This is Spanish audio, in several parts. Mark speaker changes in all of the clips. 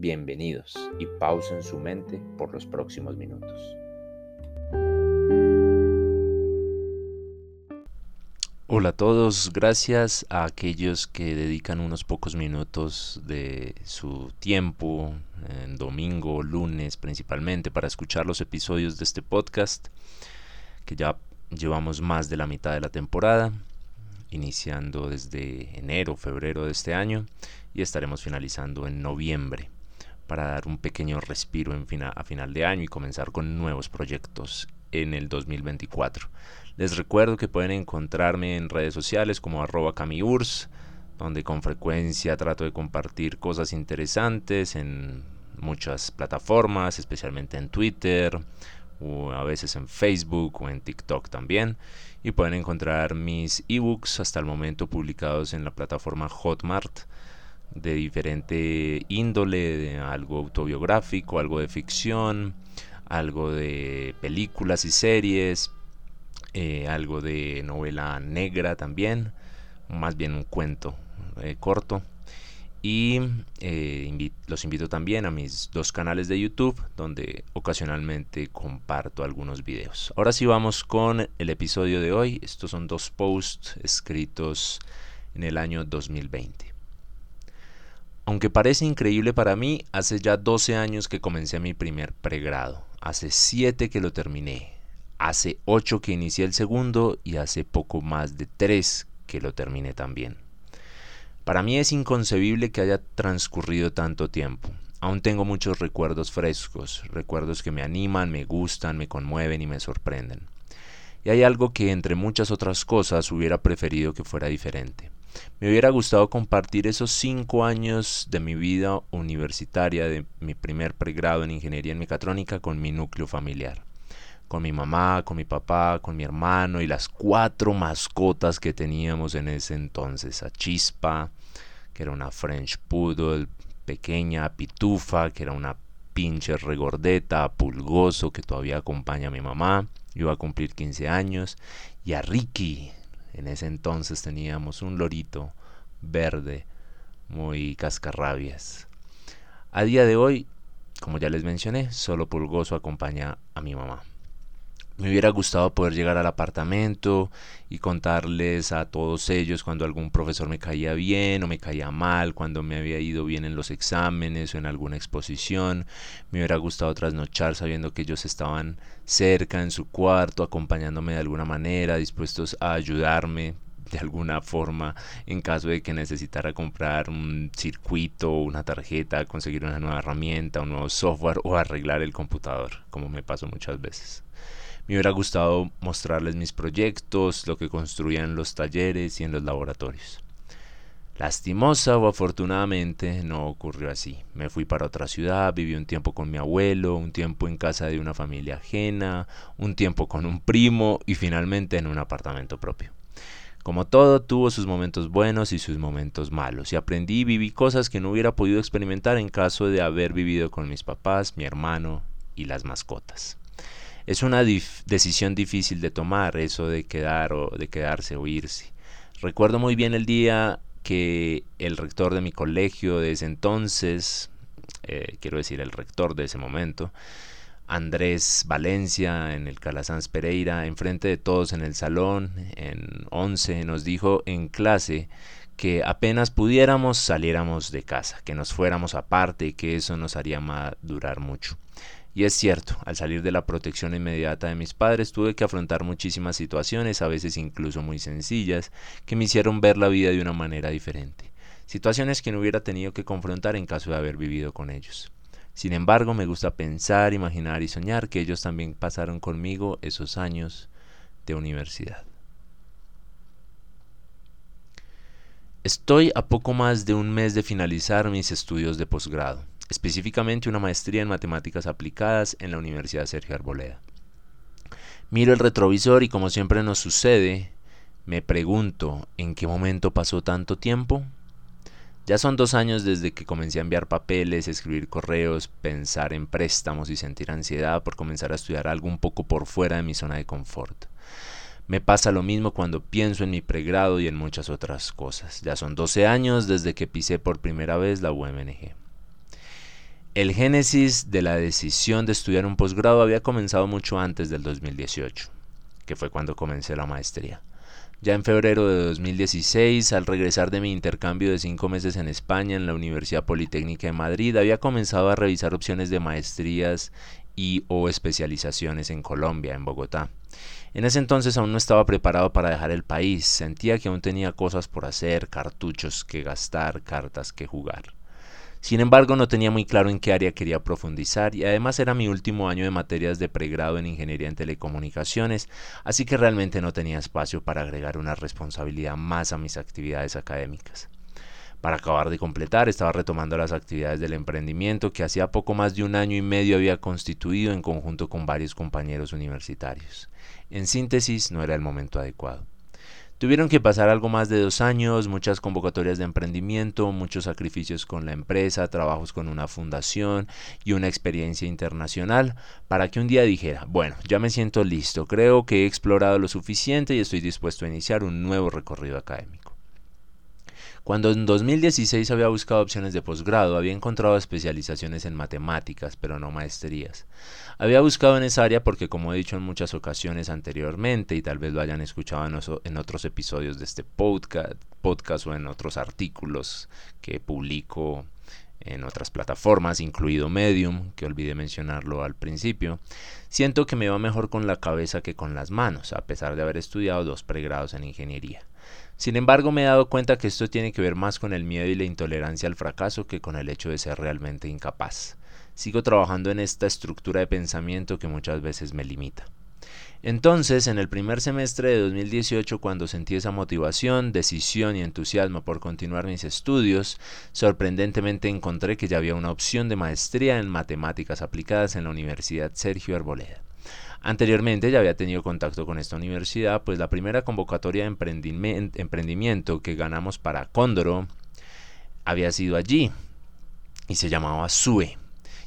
Speaker 1: Bienvenidos y pausen su mente por los próximos minutos.
Speaker 2: Hola a todos, gracias a aquellos que dedican unos pocos minutos de su tiempo, en domingo, lunes principalmente, para escuchar los episodios de este podcast, que ya llevamos más de la mitad de la temporada, iniciando desde enero, febrero de este año, y estaremos finalizando en noviembre para dar un pequeño respiro a final de año y comenzar con nuevos proyectos en el 2024. Les recuerdo que pueden encontrarme en redes sociales como arroba camiurs, donde con frecuencia trato de compartir cosas interesantes en muchas plataformas, especialmente en Twitter, o a veces en Facebook o en TikTok también. Y pueden encontrar mis ebooks hasta el momento publicados en la plataforma Hotmart de diferente índole, de algo autobiográfico, algo de ficción, algo de películas y series, eh, algo de novela negra también, más bien un cuento eh, corto. Y eh, los invito también a mis dos canales de YouTube, donde ocasionalmente comparto algunos videos. Ahora sí vamos con el episodio de hoy. Estos son dos posts escritos en el año 2020. Aunque parece increíble para mí, hace ya 12 años que comencé mi primer pregrado, hace 7 que lo terminé, hace 8 que inicié el segundo y hace poco más de 3 que lo terminé también. Para mí es inconcebible que haya transcurrido tanto tiempo. Aún tengo muchos recuerdos frescos, recuerdos que me animan, me gustan, me conmueven y me sorprenden. Y hay algo que entre muchas otras cosas hubiera preferido que fuera diferente. Me hubiera gustado compartir esos cinco años de mi vida universitaria, de mi primer pregrado en ingeniería en mecatrónica, con mi núcleo familiar. Con mi mamá, con mi papá, con mi hermano y las cuatro mascotas que teníamos en ese entonces. A Chispa, que era una French Poodle pequeña, a Pitufa, que era una pinche regordeta, a Pulgoso, que todavía acompaña a mi mamá, iba a cumplir 15 años, y a Ricky, en ese entonces teníamos un lorito verde, muy cascarrabias. A día de hoy, como ya les mencioné, solo Pulgoso acompaña a mi mamá. Me hubiera gustado poder llegar al apartamento y contarles a todos ellos cuando algún profesor me caía bien o me caía mal, cuando me había ido bien en los exámenes o en alguna exposición. Me hubiera gustado trasnochar sabiendo que ellos estaban cerca en su cuarto, acompañándome de alguna manera, dispuestos a ayudarme de alguna forma en caso de que necesitara comprar un circuito, una tarjeta, conseguir una nueva herramienta, un nuevo software o arreglar el computador, como me pasó muchas veces. Me hubiera gustado mostrarles mis proyectos, lo que construía en los talleres y en los laboratorios. Lastimosa o afortunadamente no ocurrió así. Me fui para otra ciudad, viví un tiempo con mi abuelo, un tiempo en casa de una familia ajena, un tiempo con un primo y finalmente en un apartamento propio. Como todo, tuvo sus momentos buenos y sus momentos malos, y aprendí y viví cosas que no hubiera podido experimentar en caso de haber vivido con mis papás, mi hermano y las mascotas. Es una decisión difícil de tomar, eso de quedar o de quedarse o irse. Recuerdo muy bien el día que el rector de mi colegio de ese entonces, eh, quiero decir el rector de ese momento, Andrés Valencia en el Calasanz Pereira, enfrente de todos en el salón, en 11, nos dijo en clase que apenas pudiéramos saliéramos de casa, que nos fuéramos aparte y que eso nos haría durar mucho Y es cierto, al salir de la protección inmediata de mis padres tuve que afrontar muchísimas situaciones, a veces incluso muy sencillas, que me hicieron ver la vida de una manera diferente. Situaciones que no hubiera tenido que confrontar en caso de haber vivido con ellos. Sin embargo, me gusta pensar, imaginar y soñar que ellos también pasaron conmigo esos años de universidad. Estoy a poco más de un mes de finalizar mis estudios de posgrado, específicamente una maestría en matemáticas aplicadas en la Universidad Sergio Arboleda. Miro el retrovisor y como siempre nos sucede, me pregunto, ¿en qué momento pasó tanto tiempo? Ya son dos años desde que comencé a enviar papeles, escribir correos, pensar en préstamos y sentir ansiedad por comenzar a estudiar algo un poco por fuera de mi zona de confort. Me pasa lo mismo cuando pienso en mi pregrado y en muchas otras cosas. Ya son 12 años desde que pisé por primera vez la UMNG. El génesis de la decisión de estudiar un posgrado había comenzado mucho antes del 2018, que fue cuando comencé la maestría. Ya en febrero de 2016, al regresar de mi intercambio de cinco meses en España en la Universidad Politécnica de Madrid, había comenzado a revisar opciones de maestrías y o especializaciones en Colombia, en Bogotá. En ese entonces aún no estaba preparado para dejar el país, sentía que aún tenía cosas por hacer, cartuchos que gastar, cartas que jugar. Sin embargo, no tenía muy claro en qué área quería profundizar y además era mi último año de materias de pregrado en Ingeniería en Telecomunicaciones, así que realmente no tenía espacio para agregar una responsabilidad más a mis actividades académicas. Para acabar de completar, estaba retomando las actividades del emprendimiento que hacía poco más de un año y medio había constituido en conjunto con varios compañeros universitarios. En síntesis, no era el momento adecuado. Tuvieron que pasar algo más de dos años, muchas convocatorias de emprendimiento, muchos sacrificios con la empresa, trabajos con una fundación y una experiencia internacional para que un día dijera, bueno, ya me siento listo, creo que he explorado lo suficiente y estoy dispuesto a iniciar un nuevo recorrido académico. Cuando en 2016 había buscado opciones de posgrado, había encontrado especializaciones en matemáticas, pero no maestrías. Había buscado en esa área porque, como he dicho en muchas ocasiones anteriormente, y tal vez lo hayan escuchado en, otros episodios de este podcast, podcast o en otros artículos que publico en otras plataformas, incluido Medium, que olvidé mencionarlo al principio, siento que me va mejor con la cabeza que con las manos, a pesar de haber estudiado dos pregrados en ingeniería. Sin embargo, me he dado cuenta que esto tiene que ver más con el miedo y la intolerancia al fracaso que con el hecho de ser realmente incapaz. Sigo trabajando en esta estructura de pensamiento que muchas veces me limita. Entonces, en el primer semestre de 2018, cuando sentí esa motivación, decisión y entusiasmo por continuar mis estudios, sorprendentemente encontré que ya había una opción de maestría en matemáticas aplicadas en la Universidad Sergio Arboleda. Anteriormente ya había tenido contacto con esta universidad, pues la primera convocatoria de emprendimiento que ganamos para Cóndoro había sido allí y se llamaba SUE.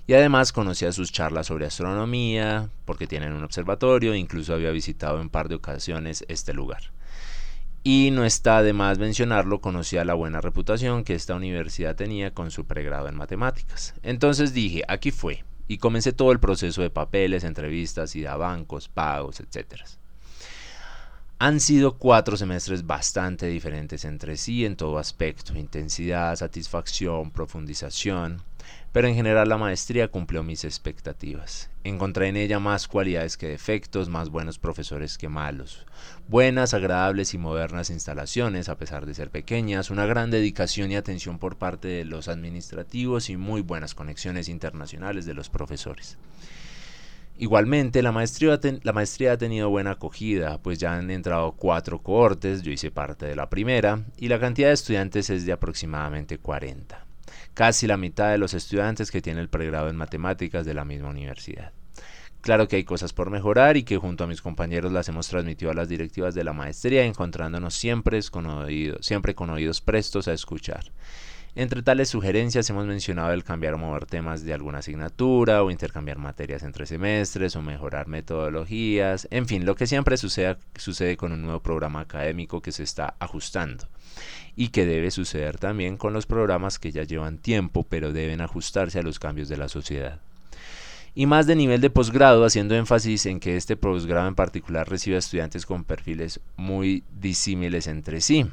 Speaker 2: Y además conocía sus charlas sobre astronomía, porque tienen un observatorio, incluso había visitado en par de ocasiones este lugar. Y no está de más mencionarlo, conocía la buena reputación que esta universidad tenía con su pregrado en matemáticas. Entonces dije, aquí fue, y comencé todo el proceso de papeles, entrevistas, ida a bancos, pagos, etc. Han sido cuatro semestres bastante diferentes entre sí en todo aspecto, intensidad, satisfacción, profundización, pero en general la maestría cumplió mis expectativas. Encontré en ella más cualidades que defectos, más buenos profesores que malos, buenas, agradables y modernas instalaciones, a pesar de ser pequeñas, una gran dedicación y atención por parte de los administrativos y muy buenas conexiones internacionales de los profesores. Igualmente, la maestría, la maestría, ha tenido buena acogida, pues ya han entrado cuatro cohortes, yo hice parte de la primera, y la cantidad de estudiantes es de aproximadamente 40 casi la mitad de los estudiantes que tiene el pregrado en matemáticas de la misma universidad. Claro que hay cosas por mejorar y que junto a mis compañeros las hemos transmitido a las directivas de la maestría, encontrándonos siempre con, siempre con oídos prestos a escuchar. Entre tales sugerencias hemos mencionado el cambiar o mover temas de alguna asignatura o intercambiar materias entre semestres o mejorar metodologías, en fin, lo que siempre sucede, sucede con un nuevo programa académico que se está ajustando y que debe suceder también con los programas que ya llevan tiempo pero deben ajustarse a los cambios de la sociedad. Y más de nivel de posgrado, haciendo énfasis en que este posgrado en particular recibe a estudiantes con perfiles muy disímiles entre sí,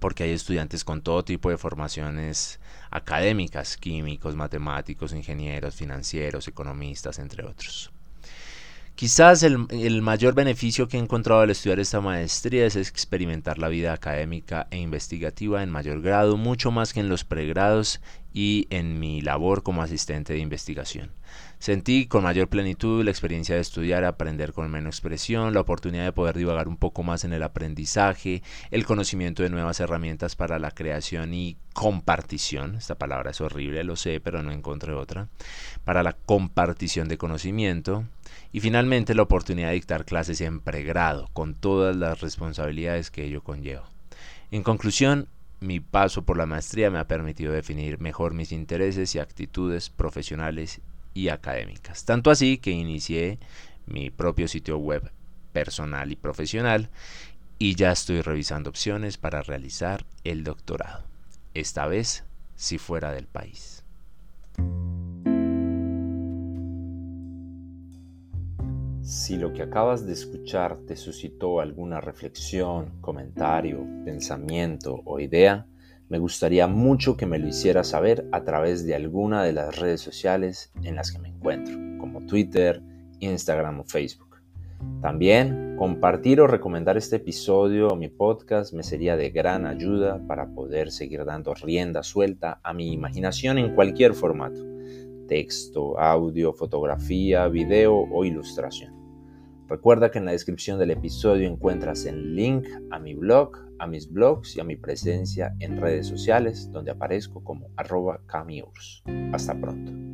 Speaker 2: porque hay estudiantes con todo tipo de formaciones académicas, químicos, matemáticos, ingenieros, financieros, economistas, entre otros. Quizás el, mayor beneficio que he encontrado al estudiar esta maestría es experimentar la vida académica e investigativa en mayor grado, mucho más que en los pregrados y en mi labor como asistente de investigación. Sentí con mayor plenitud la experiencia de estudiar, aprender con menos expresión, la oportunidad de poder divagar un poco más en el aprendizaje, el conocimiento de nuevas herramientas para la creación y compartición. Esta palabra es horrible, lo sé, pero no encontré otra. Para la compartición de conocimiento, y finalmente la oportunidad de dictar clases en pregrado, con todas las responsabilidades que ello conlleva. En conclusión, mi paso por la maestría me ha permitido definir mejor mis intereses y actitudes profesionales y académicas. Tanto así que inicié mi propio sitio web personal y profesional y ya estoy revisando opciones para realizar el doctorado, esta vez si fuera del país.
Speaker 1: Si lo que acabas de escuchar te suscitó alguna reflexión, comentario, pensamiento o idea, me gustaría mucho que me lo hicieras saber a través de alguna de las redes sociales en las que me encuentro, como Twitter, Instagram o Facebook. También compartir o recomendar este episodio o mi podcast me sería de gran ayuda para poder seguir dando rienda suelta a mi imaginación en cualquier formato, texto, audio, fotografía, video o ilustración. Recuerda que en la descripción del episodio encuentras el link a mi blog, a mis blogs y a mi presencia en redes sociales donde aparezco como arroba camiurs. Hasta pronto.